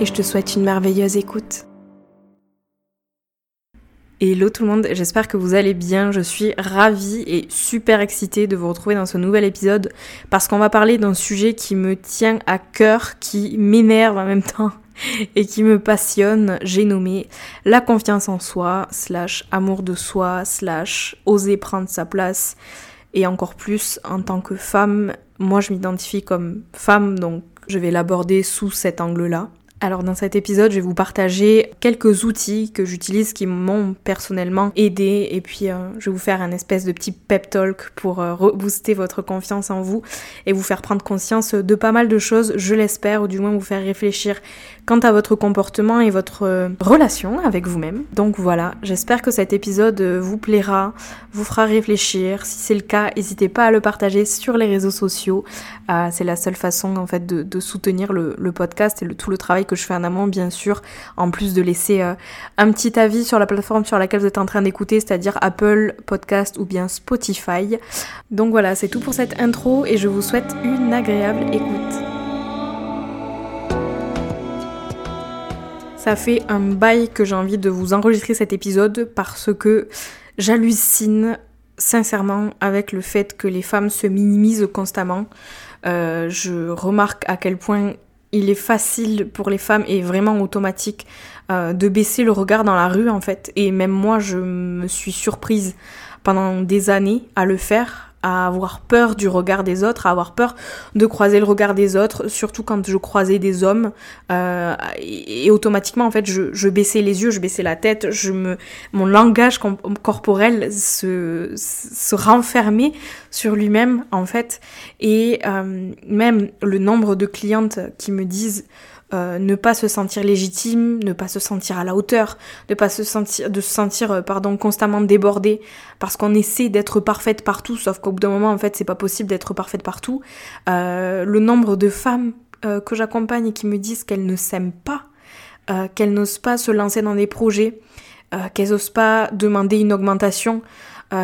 et je te souhaite une merveilleuse écoute. Hello tout le monde, j'espère que vous allez bien. Je suis ravie et super excitée de vous retrouver dans ce nouvel épisode parce qu'on va parler d'un sujet qui me tient à cœur, qui m'énerve en même temps et qui me passionne. J'ai nommé la confiance en soi, slash amour de soi, slash oser prendre sa place et encore plus en tant que femme. Moi je m'identifie comme femme donc je vais l'aborder sous cet angle-là. Alors dans cet épisode, je vais vous partager quelques outils que j'utilise qui m'ont personnellement aidé. Et puis euh, je vais vous faire un espèce de petit pep talk pour euh, rebooster votre confiance en vous et vous faire prendre conscience de pas mal de choses, je l'espère, ou du moins vous faire réfléchir quant à votre comportement et votre euh, relation avec vous-même. Donc voilà, j'espère que cet épisode euh, vous plaira, vous fera réfléchir. Si c'est le cas, n'hésitez pas à le partager sur les réseaux sociaux. Euh, c'est la seule façon en fait de, soutenir le, podcast et tout le travail que je fais en amont, bien sûr. En plus de laisser un petit avis sur la plateforme sur laquelle vous êtes en train d'écouter, c'est-à-dire Apple Podcast ou bien Spotify. Donc voilà, c'est tout pour cette intro et je vous souhaite une agréable écoute. Ça fait un bail que j'ai envie de vous enregistrer cet épisode parce que j'hallucine sincèrement avec le fait que les femmes se minimisent constamment. Euh, je remarque à quel point il est facile pour les femmes et vraiment automatique euh, de baisser le regard dans la rue en fait. Et même moi, je me suis surprise pendant des années à le faire à avoir peur du regard des autres, à avoir peur de croiser le regard des autres, surtout quand je croisais des hommes. Euh, et, automatiquement, en fait, je, baissais les yeux, je baissais la tête, je me, mon langage corporel se, se renfermait sur lui-même, en fait. Et euh, même le nombre de clientes qui me disent euh, ne pas se sentir légitime, ne pas se sentir à la hauteur, ne pas se sentir, de se sentir, euh, pardon, constamment débordé, parce qu'on essaie d'être parfaite partout, sauf qu'au bout d'un moment, en fait, c'est pas possible d'être parfaite partout. Euh, le nombre de femmes que j'accompagne et qui me disent qu'elles ne s'aiment pas, qu'elles n'osent pas se lancer dans des projets, qu'elles n'osent pas demander une augmentation,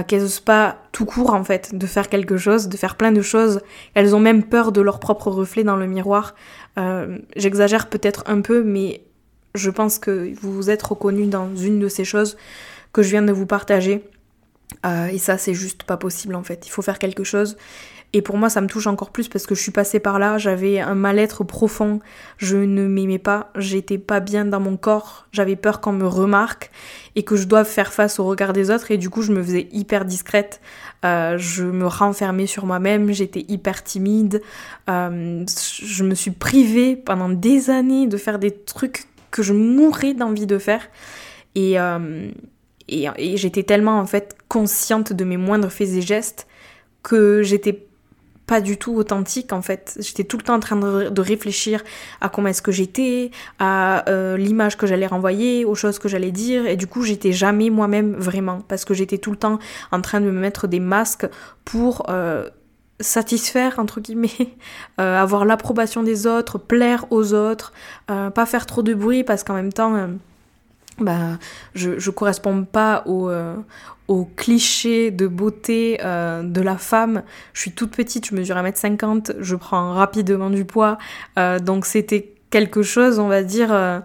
qu'elles n'osent pas tout court en fait de faire quelque chose, de faire plein de choses. Elles ont même peur de leur propre reflet dans le miroir. Euh, j'exagère peut-être un peu, mais je pense que vous vous êtes reconnu dans une de ces choses que je viens de vous partager. Euh, et ça, c'est juste pas possible en fait. Il faut faire quelque chose. Et pour moi, ça me touche encore plus parce que je suis passée par là, j'avais un mal-être profond, je ne m'aimais pas, j'étais pas bien dans mon corps, j'avais peur qu'on me remarque et que je doive faire face au regard des autres. Et du coup, je me faisais hyper discrète, euh, je me renfermais sur moi-même, j'étais hyper timide, euh, je me suis privée pendant des années de faire des trucs que je mourais d'envie de faire. Et, euh, et, et j'étais tellement en fait consciente de mes moindres faits et gestes que j'étais pas du tout authentique en fait. J'étais tout le temps en train de, réfléchir à comment est-ce que j'étais, à euh, l'image que j'allais renvoyer, aux choses que j'allais dire, et du coup j'étais jamais moi-même vraiment, parce que j'étais tout le temps en train de me mettre des masques pour euh, satisfaire entre guillemets, euh, avoir l'approbation des autres, plaire aux autres, pas faire trop de bruit parce qu'en même temps bah, je, je correspond pas au, euh, au cliché de beauté euh, de la femme. Je suis toute petite, je mesure 1m50, je prends rapidement du poids. Euh, donc c'était quelque chose, on va dire,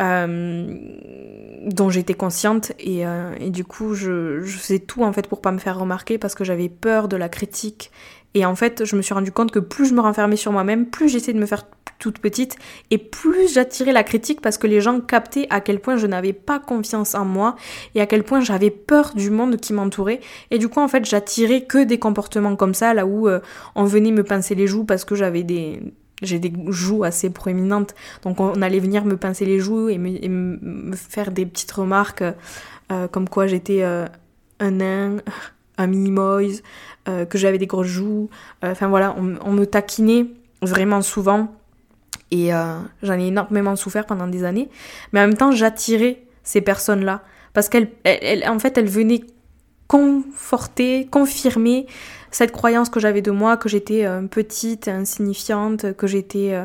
dont j'étais consciente. Et, du coup, je, je faisais tout en fait pour pas me faire remarquer parce que j'avais peur de la critique. Et en fait, je me suis rendu compte que plus je me renfermais sur moi-même, plus j'essayais de me faire toute petite et plus j'attirais la critique parce que les gens captaient à quel point je n'avais pas confiance en moi et à quel point j'avais peur du monde qui m'entourait. Et du coup en fait j'attirais que des comportements comme ça là où euh, on venait me pincer les joues parce que j'avais des j'ai des joues assez proéminentes. Donc on allait venir me pincer les joues et me, faire des petites remarques euh, comme quoi j'étais euh, un nain un mini-moise, que j'avais des grosses joues. Enfin voilà, on, me taquinait vraiment souvent Et euh, j'en ai énormément souffert pendant des années. Mais en même temps, j'attirais ces personnes-là. Parce qu'elles, en fait, elles venaient conforter, confirmer cette croyance que j'avais de moi, que j'étais euh, petite, insignifiante, que j'étais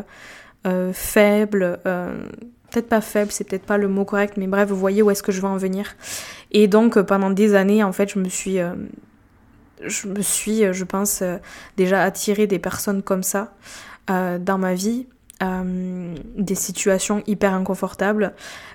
euh, faible. peut-être pas faible, c'est peut-être pas le mot correct, mais bref, vous voyez où est-ce que je veux en venir. Et donc, pendant des années, en fait, je me suis je me suis, je pense, déjà attirée des personnes comme ça dans ma vie. Euh, des situations hyper inconfortables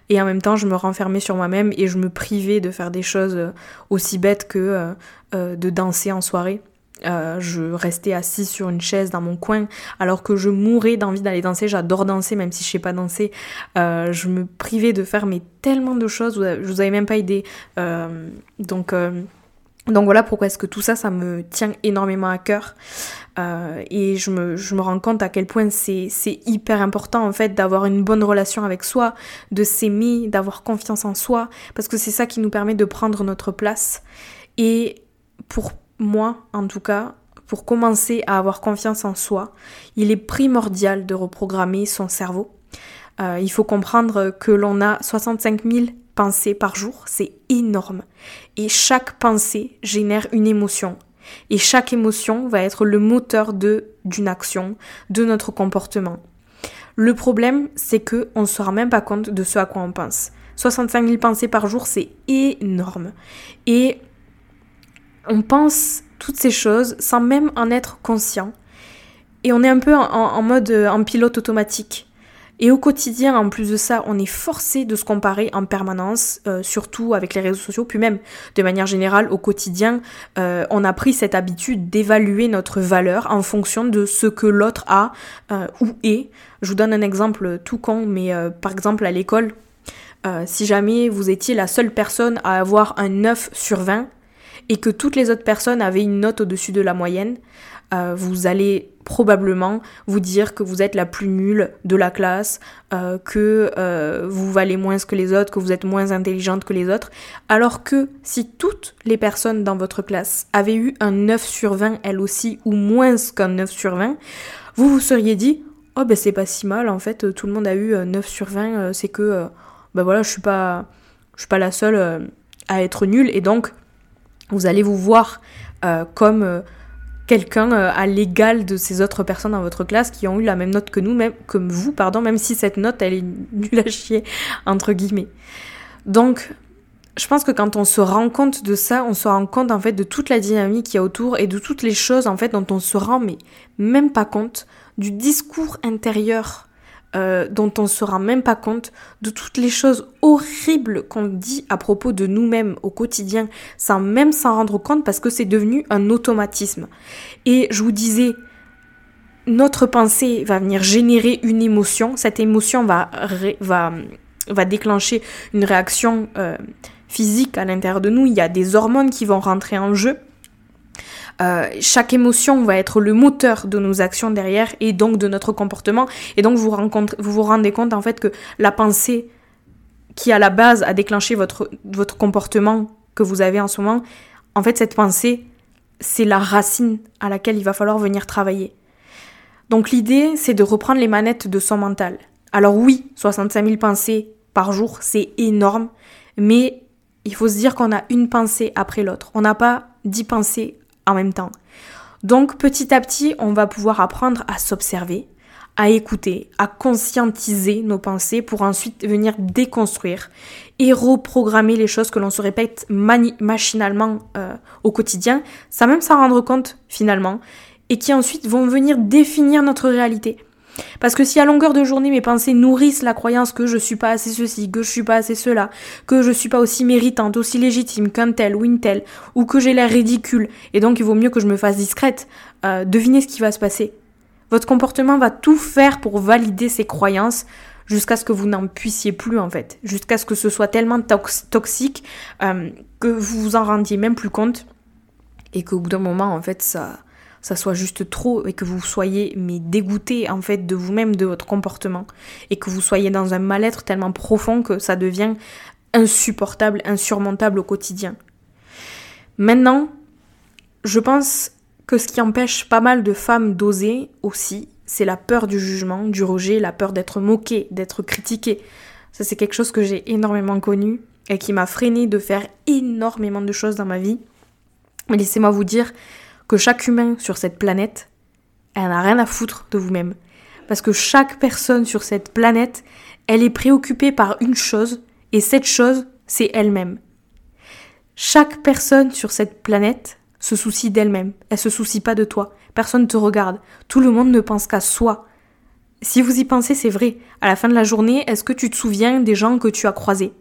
et en même temps je me renfermais sur moi-même et je me privais de faire des choses euh, aussi bêtes que euh, de danser en soirée. je restais assise sur une chaise dans mon coin alors que je mourais d'envie d'aller danser. J'adore danser même si je sais pas danser. je me privais de faire mais tellement de choses. Je vous avais même pas idée. donc donc voilà pourquoi est-ce que tout ça, ça me tient énormément à cœur. Euh, et je me, je me, rends compte à quel point c'est hyper important en fait d'avoir une bonne relation avec soi, de s'aimer, d'avoir confiance en soi, parce que c'est ça qui nous permet de prendre notre place. Et pour moi, en tout cas, pour commencer à avoir confiance en soi, il est primordial de reprogrammer son cerveau. Euh, il faut comprendre que l'on a 65 000 pensées par jour, c'est énorme. Et chaque pensée génère une émotion, et chaque émotion va être le moteur de d'une action, de notre comportement. Le problème, c'est que on ne se rend même pas compte de ce à quoi on pense. 65 000 pensées par jour, c'est énorme. Et on pense toutes ces choses sans même en être conscient. Et on est un peu en, mode en pilote automatique. Et au quotidien, en plus de ça, on est forcé de se comparer en permanence, euh, surtout avec les réseaux sociaux, puis même de manière générale au quotidien, euh, on a pris cette habitude d'évaluer notre valeur en fonction de ce que l'autre a euh, ou est. Je vous donne un exemple tout con, mais par exemple à l'école, si jamais vous étiez la seule personne à avoir un 9 sur 20 et que toutes les autres personnes avaient une note au-dessus de la moyenne, euh, vous allez probablement vous dire que vous êtes la plus nulle de la classe, euh, que euh, vous valez moins que les autres, que vous êtes moins intelligente que les autres, alors que si toutes les personnes dans votre classe avaient eu un 9 sur 20 elles aussi, ou moins qu'un 9 sur 20, vous vous seriez dit, oh ben c'est pas si mal, en fait tout le monde a eu 9 sur 20, c'est que, ben voilà, je suis pas, je suis pas la seule à être nulle, et donc vous allez vous voir comme quelqu'un euh, à l'égal de ces autres personnes dans votre classe qui ont eu la même note que nous, même comme vous, pardon, même si cette note elle est nulle à chier entre guillemets. Donc je pense que quand on se rend compte de ça, on se rend compte en fait de toute la dynamique qu'il y a autour et de toutes les choses en fait dont on se rend mais même pas compte du discours intérieur euh, dont on ne se rend même pas compte, de toutes les choses horribles qu'on dit à propos de nous-mêmes au quotidien, sans même s'en rendre compte parce que c'est devenu un automatisme. Et je vous disais, notre pensée va venir générer une émotion, cette émotion va, va, va déclencher une réaction euh, physique à l'intérieur de nous, il y a des hormones qui vont rentrer en jeu. Euh, chaque émotion va être le moteur de nos actions derrière et donc de notre comportement. Et donc vous, vous rendez compte en fait que la pensée qui à la base a déclenché votre, votre comportement que vous avez en ce moment, en fait cette pensée, c'est la racine à laquelle il va falloir venir travailler. Donc l'idée, c'est de reprendre les manettes de son mental. Alors oui, 65 000 pensées par jour, c'est énorme, mais il faut se dire qu'on a une pensée après l'autre. On n'a pas 10 pensées en même temps. Donc petit à petit, on va pouvoir apprendre à s'observer, à écouter, à conscientiser nos pensées pour ensuite venir déconstruire et reprogrammer les choses que l'on se répète machinalement euh, au quotidien, sans même s'en rendre compte finalement, et qui ensuite vont venir définir notre réalité. Parce que si à longueur de journée mes pensées nourrissent la croyance que je suis pas assez ceci, que je suis pas assez cela, que je suis pas aussi méritante, aussi légitime qu'un tel ou une telle, ou que j'ai l'air ridicule, et donc il vaut mieux que je me fasse discrète, euh, devinez ce qui va se passer. Votre comportement va tout faire pour valider ces croyances jusqu'à ce que vous n'en puissiez plus en fait, jusqu'à ce que ce soit tellement toxique euh, que vous vous en rendiez même plus compte et qu'au bout d'un moment en fait ça ça soit juste trop et que vous soyez mais dégoûté en fait de vous-même, de votre comportement et que vous soyez dans un mal-être tellement profond que ça devient insupportable, insurmontable au quotidien. Maintenant, je pense que ce qui empêche pas mal de femmes d'oser aussi, c'est la peur du jugement, du rejet, la peur d'être moqué, d'être critiqué. Ça, c'est quelque chose que j'ai énormément connu et qui m'a freiné de faire énormément de choses dans ma vie. Mais laissez-moi vous dire que chaque humain sur cette planète, elle n'a rien à foutre de vous-même. Parce que chaque personne sur cette planète, elle est préoccupée par une chose, et cette chose, c'est elle-même. Chaque personne sur cette planète se soucie d'elle-même. Elle se soucie pas de toi. Personne ne te regarde. Tout le monde ne pense qu'à soi. Si vous y pensez, c'est vrai. À la fin de la journée, est-ce que tu te souviens des gens que tu as croisés?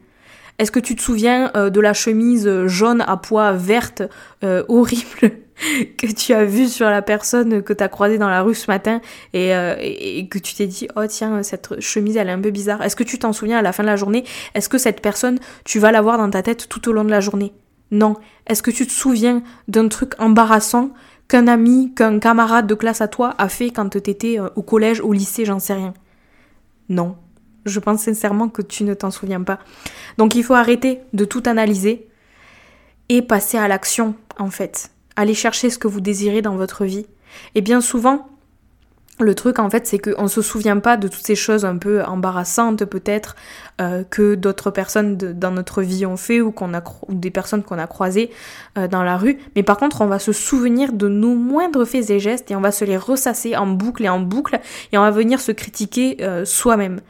Est-ce que tu te souviens euh, de la chemise jaune à pois verte euh, horrible? que tu as vue sur la personne que tu as croisée dans la rue ce matin et, euh, et que tu t'es dit oh tiens cette chemise elle est un peu bizarre. Est-ce que tu t'en souviens à la fin de la journée? Est-ce que cette personne tu vas la voir dans ta tête tout au long de la journée? Non. Est-ce que tu te souviens d'un truc embarrassant qu'un ami, qu'un camarade de classe à toi a fait quand t'étais euh, au collège, au lycée, j'en sais rien? Non. Je pense sincèrement que tu ne t'en souviens pas. Donc il faut arrêter de tout analyser et passer à l'action, en fait. Aller chercher ce que vous désirez dans votre vie. Et bien souvent, le truc en fait c'est qu'on ne se souvient pas de toutes ces choses un peu embarrassantes peut-être euh, que d'autres personnes dans notre vie ont fait ou, qu'on a, des personnes qu'on a croisées euh, dans la rue mais par contre on va se souvenir de nos moindres faits et gestes et on va se les ressasser en boucle et en boucle et on va venir se critiquer euh, soi-même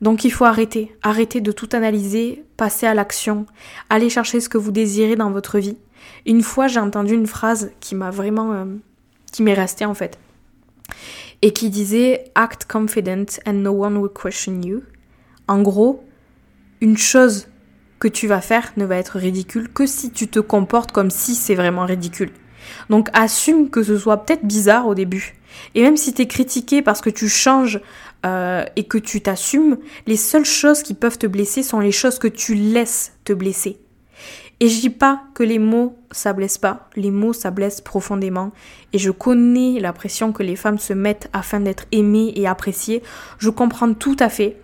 donc il faut arrêter, arrêter de tout analyser, passer à l'action, aller chercher ce que vous désirez dans votre vie. Une fois j'ai entendu une phrase qui m'a vraiment... qui m'est restée en fait et qui disait Act confident and no one will question you. En gros, une chose que tu vas faire ne va être ridicule que si tu te comportes comme si c'est vraiment ridicule. Donc assume que ce soit peut-être bizarre au début. Et même si tu es critiqué parce que tu changes euh, et que tu t'assumes, les seules choses qui peuvent te blesser sont les choses que tu laisses te blesser. Et je dis pas que les mots ça blesse pas, les mots ça blesse profondément et je connais la pression que les femmes se mettent afin d'être aimées et appréciées, je comprends tout à fait.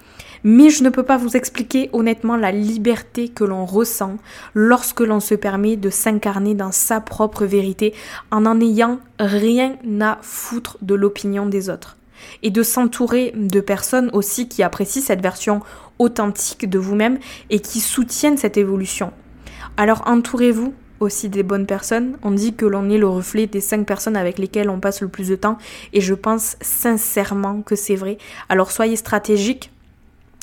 Mais je ne peux pas vous expliquer honnêtement la liberté que l'on ressent lorsque l'on se permet de s'incarner dans sa propre vérité en n'en ayant rien à foutre de l'opinion des autres. Et de s'entourer de personnes aussi qui apprécient cette version authentique de vous-même et qui soutiennent cette évolution. Alors entourez-vous aussi des bonnes personnes. On dit que l'on est le reflet des cinq personnes avec lesquelles on passe le plus de temps et je pense sincèrement que c'est vrai. Alors soyez stratégiques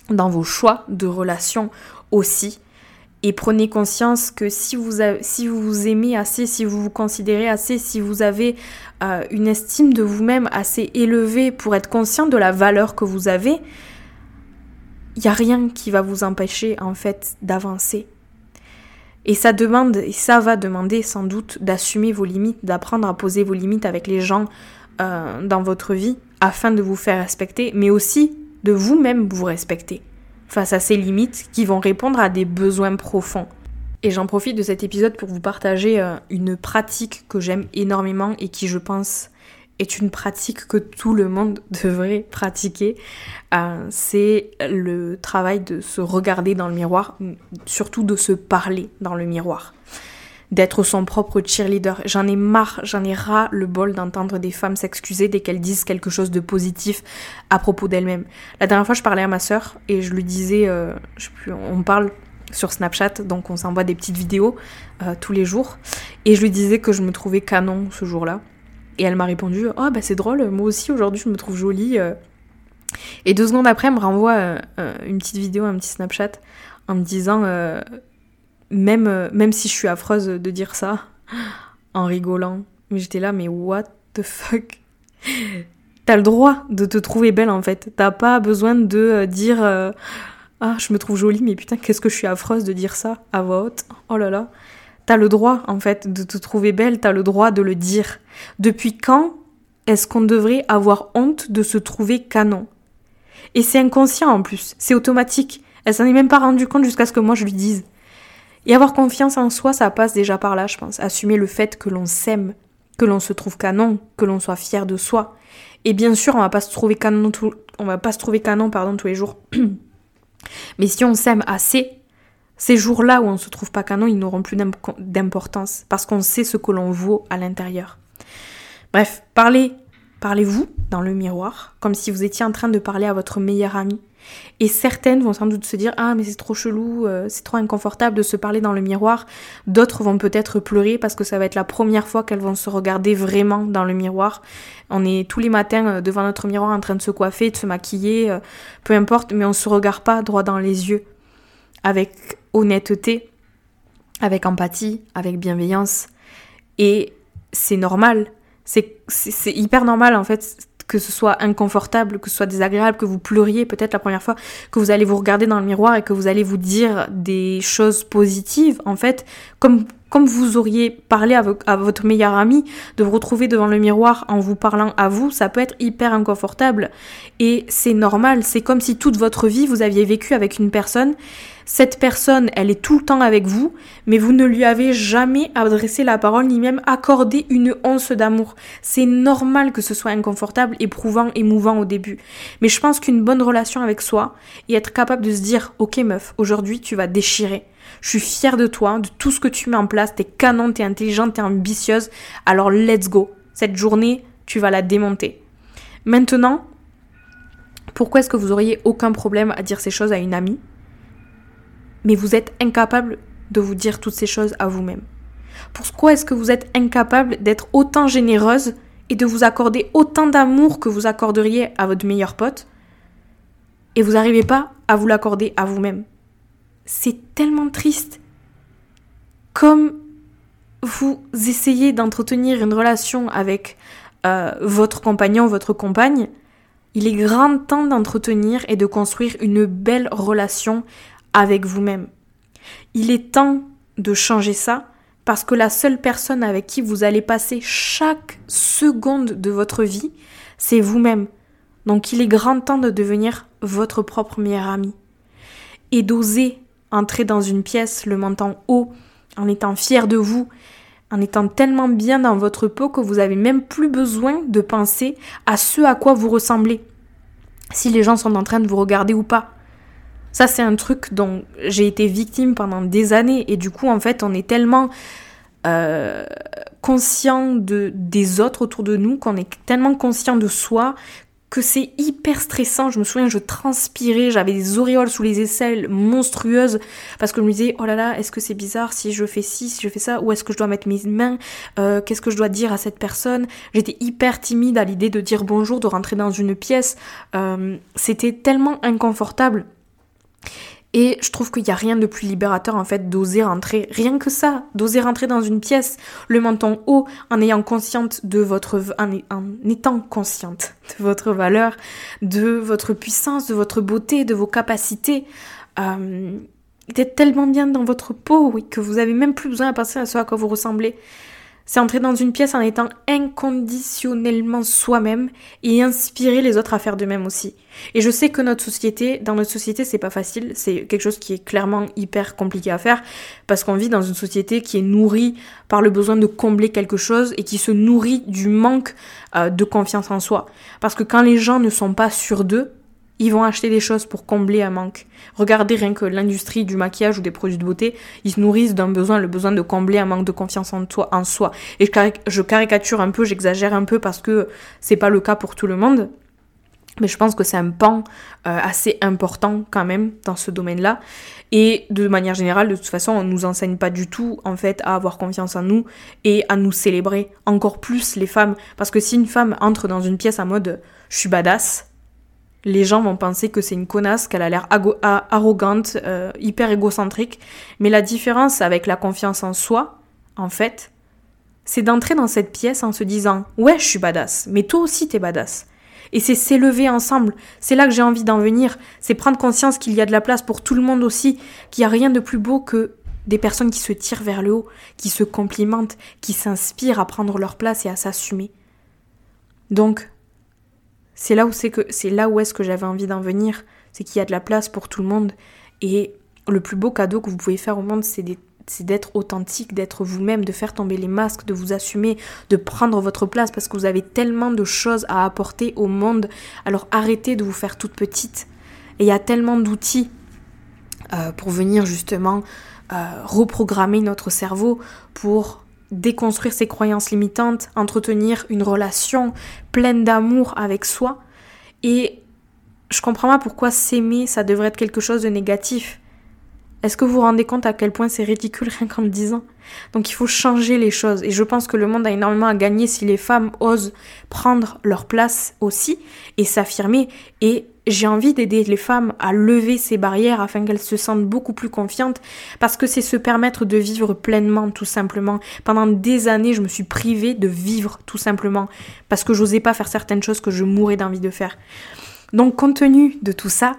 dans vos choix de relations aussi et prenez conscience que si vous, si vous vous aimez assez, si vous vous considérez assez, si vous avez euh, une estime de vous-même assez élevée pour être conscient de la valeur que vous avez, il n'y a rien qui va vous empêcher en fait d'avancer et ça demande, et ça va demander sans doute d'assumer vos limites, d'apprendre à poser vos limites avec les gens euh, dans votre vie afin de vous faire respecter, mais aussi de vous-même vous respecter face à ces limites qui vont répondre à des besoins profonds. Et j'en profite de cet épisode pour vous partager euh, une pratique que j'aime énormément et qui je pense est une pratique que tout le monde devrait pratiquer. Euh, c'est le travail de se regarder dans le miroir, surtout de se parler dans le miroir. D'être son propre cheerleader. J'en ai marre, j'en ai ras le bol d'entendre des femmes s'excuser dès qu'elles disent quelque chose de positif à propos d'elles-mêmes. La dernière fois, je parlais à ma sœur et je lui disais, euh, sais plus, on parle sur Snapchat, donc on s'envoie des petites vidéos euh, tous les jours. Et je lui disais que je me trouvais canon ce jour-là. Et elle m'a répondu Oh, bah c'est drôle, moi aussi aujourd'hui je me trouve jolie. Euh. Et deux secondes après, elle me renvoie euh, euh, une petite vidéo, un petit Snapchat, en me disant même, même si je suis affreuse de dire ça, en rigolant. Mais j'étais là, mais what the fuck? T'as le droit de te trouver belle en fait. T'as pas besoin de dire Ah, je me trouve jolie, mais putain, qu'est-ce que je suis affreuse de dire ça à voix haute. Oh là là. T'as le droit, en fait, de te trouver belle, t'as le droit de le dire. Depuis quand est-ce qu'on devrait avoir honte de se trouver canon? Et c'est inconscient en plus, c'est automatique. Elle s'en est même pas rendue compte jusqu'à ce que moi je lui dise. Et avoir confiance en soi, ça passe déjà par là, je pense. Assumer le fait que l'on s'aime, que l'on se trouve canon, que l'on soit fier de soi. Et bien sûr, on va pas se trouver canon on va pas se trouver canon pardon tous les jours. Mais si on s'aime assez, ces jours-là où on ne se trouve pas canon, ils n'auront plus d'importance parce qu'on sait ce que l'on vaut à l'intérieur. Bref, parlez, Parlez-vous dans le miroir, comme si vous étiez en train de parler à votre meilleure amie. Et certaines vont sans doute se dire Ah, mais c'est trop chelou, euh, c'est trop inconfortable de se parler dans le miroir. D'autres vont peut-être pleurer parce que ça va être la première fois qu'elles vont se regarder vraiment dans le miroir. On est tous les matins euh, devant notre miroir en train de se coiffer, de se maquiller, euh, peu importe, mais on ne se regarde pas droit dans les yeux. Avec honnêteté, avec empathie, avec bienveillance. Et c'est normal. C'est hyper normal en fait que ce soit inconfortable, que ce soit désagréable, que vous pleuriez peut-être la première fois, que vous allez vous regarder dans le miroir et que vous allez vous dire des choses positives, en fait, comme, comme vous auriez parlé à, votre meilleur ami, de vous retrouver devant le miroir en vous parlant à vous, ça peut être hyper inconfortable. Et c'est normal, c'est comme si toute votre vie vous aviez vécu avec une personne cette personne, elle est tout le temps avec vous, mais vous ne lui avez jamais adressé la parole ni même accordé une once d'amour. C'est normal que ce soit inconfortable, éprouvant, émouvant au début. Mais je pense qu'une bonne relation avec soi et être capable de se dire, ok meuf, aujourd'hui tu vas déchirer. Je suis fière de toi, de tout ce que tu mets en place, t'es canon, t'es intelligente, t'es ambitieuse, alors let's go. Cette journée, tu vas la démonter. Maintenant, pourquoi est-ce que vous auriez aucun problème à dire ces choses à une amie? Mais vous êtes incapable de vous dire toutes ces choses à vous-même. Pourquoi est-ce que vous êtes incapable d'être autant généreuse et de vous accorder autant d'amour que vous accorderiez à votre meilleur pote? Et vous n'arrivez pas à vous l'accorder à vous-même C'est tellement triste. Comme vous essayez d'entretenir une relation avec euh, votre compagnon, votre compagne, il est grand temps d'entretenir et de construire une belle relation avec vous-même. Il est temps de changer ça parce que la seule personne avec qui vous allez passer chaque seconde de votre vie, c'est vous-même. Donc il est grand temps de devenir votre propre meilleur ami. Et d'oser entrer dans une pièce le menton haut, en étant fier de vous, en étant tellement bien dans votre peau que vous n'avez même plus besoin de penser à ce à quoi vous ressemblez. Si les gens sont en train de vous regarder ou pas. Ça, c'est un truc dont j'ai été victime pendant des années. Et du coup, en fait, on est tellement euh, conscient de, des autres autour de nous, qu'on est tellement conscient de soi, que c'est hyper stressant. Je me souviens, je transpirais, j'avais des auréoles sous les aisselles monstrueuses parce que je me disais, oh là là, est-ce que c'est bizarre si je fais ci, si je fais ça, où est-ce que je dois mettre mes mains, euh, qu'est-ce que je dois dire à cette personne? J'étais hyper timide à l'idée de dire bonjour, de rentrer dans une pièce. Euh, c'était tellement inconfortable. Et je trouve qu'il n'y a rien de plus libérateur en fait d'oser rentrer, rien que ça, d'oser rentrer dans une pièce, le menton haut, en ayant de votre, en, étant consciente de votre valeur, de votre puissance, de votre beauté, de vos capacités. Euh, d'être tellement bien dans votre peau, que vous avez même plus besoin de penser à ce à quoi vous ressemblez. C'est entrer dans une pièce en étant inconditionnellement soi-même et inspirer les autres à faire de même aussi. Et je sais que notre société, dans notre société, c'est pas facile, c'est quelque chose qui est clairement hyper compliqué à faire parce qu'on vit dans une société qui est nourrie par le besoin de combler quelque chose et qui se nourrit du manque euh, de confiance en soi. Parce que quand les gens ne sont pas sûrs d'eux, ils vont acheter des choses pour combler un manque. Regardez rien que l'industrie du maquillage ou des produits de beauté, ils se nourrissent d'un besoin, le besoin de combler un manque de confiance en, toi, en soi. Et je caricature un peu, j'exagère un peu parce que c'est pas le cas pour tout le monde. Mais je pense que c'est un pan euh, assez important quand même dans ce domaine-là. Et de manière générale, de toute façon, on nous enseigne pas du tout en fait à avoir confiance en nous et à nous célébrer encore plus les femmes. Parce que si une femme entre dans une pièce en mode je suis badass, les gens vont penser que c'est une connasse, qu'elle a l'air arrogante, euh, hyper égocentrique. Mais la différence avec la confiance en soi, en fait, c'est d'entrer dans cette pièce en se disant Ouais, je suis badass, mais toi aussi t'es badass. Et c'est s'élever ensemble. C'est là que j'ai envie d'en venir. C'est prendre conscience qu'il y a de la place pour tout le monde aussi, qu'il n'y a rien de plus beau que des personnes qui se tirent vers le haut, qui se complimentent, qui s'inspirent à prendre leur place et à s'assumer. Donc, c'est là où c'est que c'est là où est-ce que j'avais envie d'en venir, c'est qu'il y a de la place pour tout le monde et le plus beau cadeau que vous pouvez faire au monde, c'est d'être authentique, d'être vous-même, de faire tomber les masques, de vous assumer, de prendre votre place parce que vous avez tellement de choses à apporter au monde. Alors arrêtez de vous faire toute petite. Et il y a tellement d'outils euh, pour venir justement euh, reprogrammer notre cerveau, pour déconstruire ses croyances limitantes, entretenir une relation pleine d'amour avec soi. Et je comprends pas pourquoi s'aimer, ça devrait être quelque chose de négatif. Est-ce que vous vous rendez compte à quel point c'est ridicule rien qu'en le disant? Donc il faut changer les choses. Et je pense que le monde a énormément à gagner si les femmes osent prendre leur place aussi et s'affirmer. Et j'ai envie d'aider les femmes à lever ces barrières afin qu'elles se sentent beaucoup plus confiantes parce que c'est se permettre de vivre pleinement tout simplement. Pendant des années, je me suis privée de vivre tout simplement parce que j'osais pas faire certaines choses que je mourais d'envie de faire. Donc compte tenu de tout ça,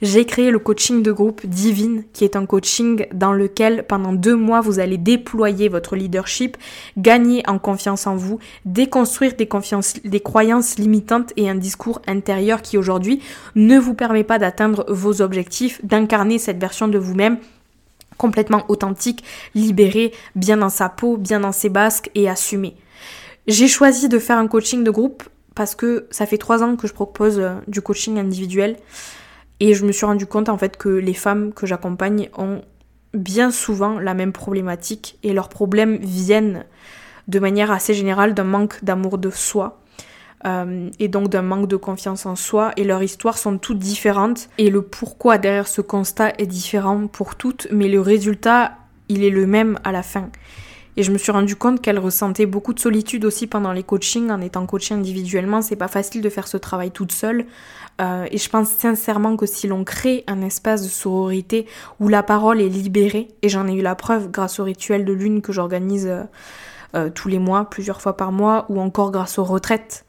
j'ai créé le coaching de groupe Divine, qui est un coaching dans lequel pendant deux mois vous allez déployer votre leadership, gagner en confiance en vous, déconstruire des, des croyances limitantes et un discours intérieur qui aujourd'hui ne vous permet pas d'atteindre vos objectifs, d'incarner cette version de vous-même complètement authentique, libérée, bien dans sa peau, bien dans ses basques et assumée. J'ai choisi de faire un coaching de groupe parce que ça fait trois ans que je propose euh, du coaching individuel. Et je me suis rendu compte en fait que les femmes que j'accompagne ont bien souvent la même problématique et leurs problèmes viennent de manière assez générale d'un manque d'amour de soi euh, et donc d'un manque de confiance en soi et leurs histoires sont toutes différentes et le pourquoi derrière ce constat est différent pour toutes mais le résultat il est le même à la fin. Et je me suis rendu compte qu'elle ressentait beaucoup de solitude aussi pendant les coachings, en étant coachée individuellement. C'est pas facile de faire ce travail toute seule. Euh, et je pense sincèrement que si l'on crée un espace de sororité où la parole est libérée, et j'en ai eu la preuve grâce au rituel de lune que j'organise euh, euh, tous les mois, plusieurs fois par mois, ou encore grâce aux retraites,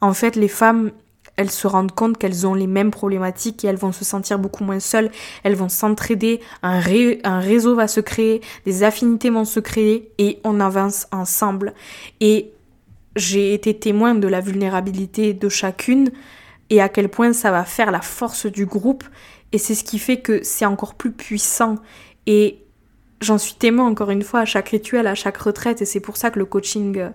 en fait, les femmes, elles se rendent compte qu'elles ont les mêmes problématiques et elles vont se sentir beaucoup moins seules, elles vont s'entraider, un, réseau va se créer, des affinités vont se créer et on avance ensemble. Et j'ai été témoin de la vulnérabilité de chacune et à quel point ça va faire la force du groupe. Et c'est ce qui fait que c'est encore plus puissant. Et j'en suis témoin encore une fois à chaque rituel, à chaque retraite. Et c'est pour ça que le coaching euh,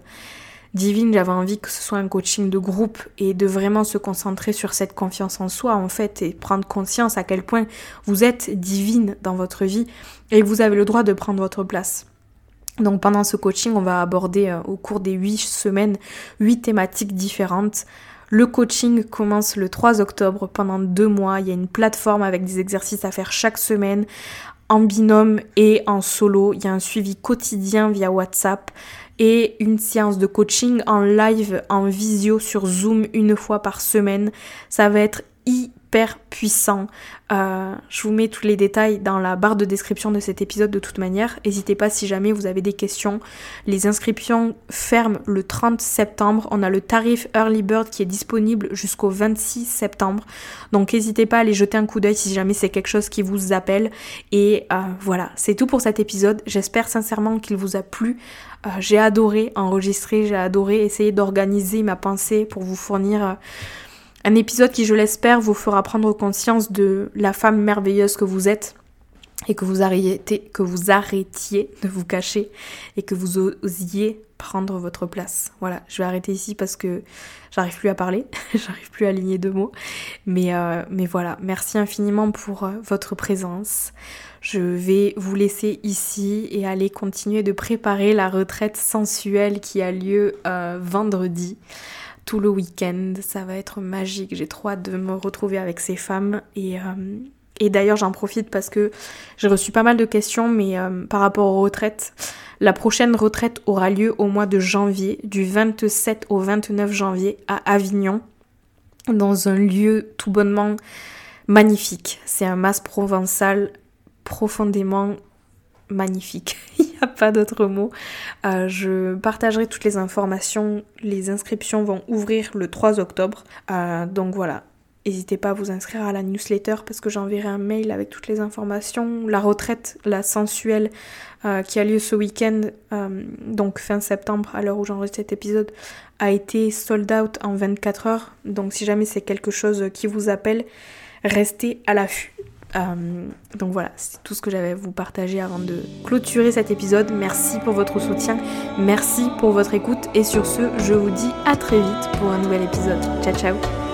divine, j'avais envie que ce soit un coaching de groupe et de vraiment se concentrer sur cette confiance en soi en fait et prendre conscience à quel point vous êtes divine dans votre vie et vous avez le droit de prendre votre place. Donc pendant ce coaching, on va aborder euh, au cours des huit semaines huit thématiques différentes. Le coaching commence le 3 octobre pendant deux mois. Il y a une plateforme avec des exercices à faire chaque semaine en binôme et en solo. Il y a un suivi quotidien via WhatsApp et une séance de coaching en live, en visio sur Zoom une fois par semaine. Ça va être hyper puissant. Euh, je vous mets tous les détails dans la barre de description de cet épisode de toute manière. N'hésitez pas si jamais vous avez des questions. Les inscriptions ferment le 30 septembre. On a le tarif Early Bird qui est disponible jusqu'au 26 septembre. Donc n'hésitez pas à aller jeter un coup d'œil si jamais c'est quelque chose qui vous appelle. Et euh, voilà, c'est tout pour cet épisode. J'espère sincèrement qu'il vous a plu. Euh, j'ai adoré enregistrer, j'ai adoré essayer d'organiser ma pensée pour vous fournir un épisode qui, je l'espère, vous fera prendre conscience de la femme merveilleuse que vous êtes et que vous arrêtiez, de vous cacher et que vous osiez prendre votre place. Voilà, je vais arrêter ici parce que j'arrive plus à parler, j'arrive plus à aligner deux mots. Mais, euh, voilà, merci infiniment pour euh, votre présence. Je vais vous laisser ici et aller continuer de préparer la retraite sensuelle qui a lieu euh, vendredi tout le week-end. Ça va être magique. J'ai trop hâte de me retrouver avec ces femmes. Et, euh, d'ailleurs, j'en profite parce que j'ai reçu pas mal de questions, mais euh, par rapport aux retraites. La prochaine retraite aura lieu au mois de janvier, du 27 au 29 janvier à Avignon, dans un lieu tout bonnement magnifique. C'est un mas provençal profondément magnifique. Pas d'autre mot. Euh, je partagerai toutes les informations. Les inscriptions vont ouvrir le 3 octobre. Euh, donc voilà. N'hésitez pas à vous inscrire à la newsletter parce que j'enverrai un mail avec toutes les informations. La retraite, la sensuelle, euh, qui a lieu ce week-end, donc fin septembre, à l'heure où j'enregistre cet épisode, a été sold out en 24 heures. Donc si jamais c'est quelque chose qui vous appelle, restez à l'affût. Euh, donc voilà, c'est tout ce que j'avais à vous partager avant de clôturer cet épisode. Merci pour votre soutien, merci pour votre écoute et sur ce, je vous dis à très vite pour un nouvel épisode. Ciao ciao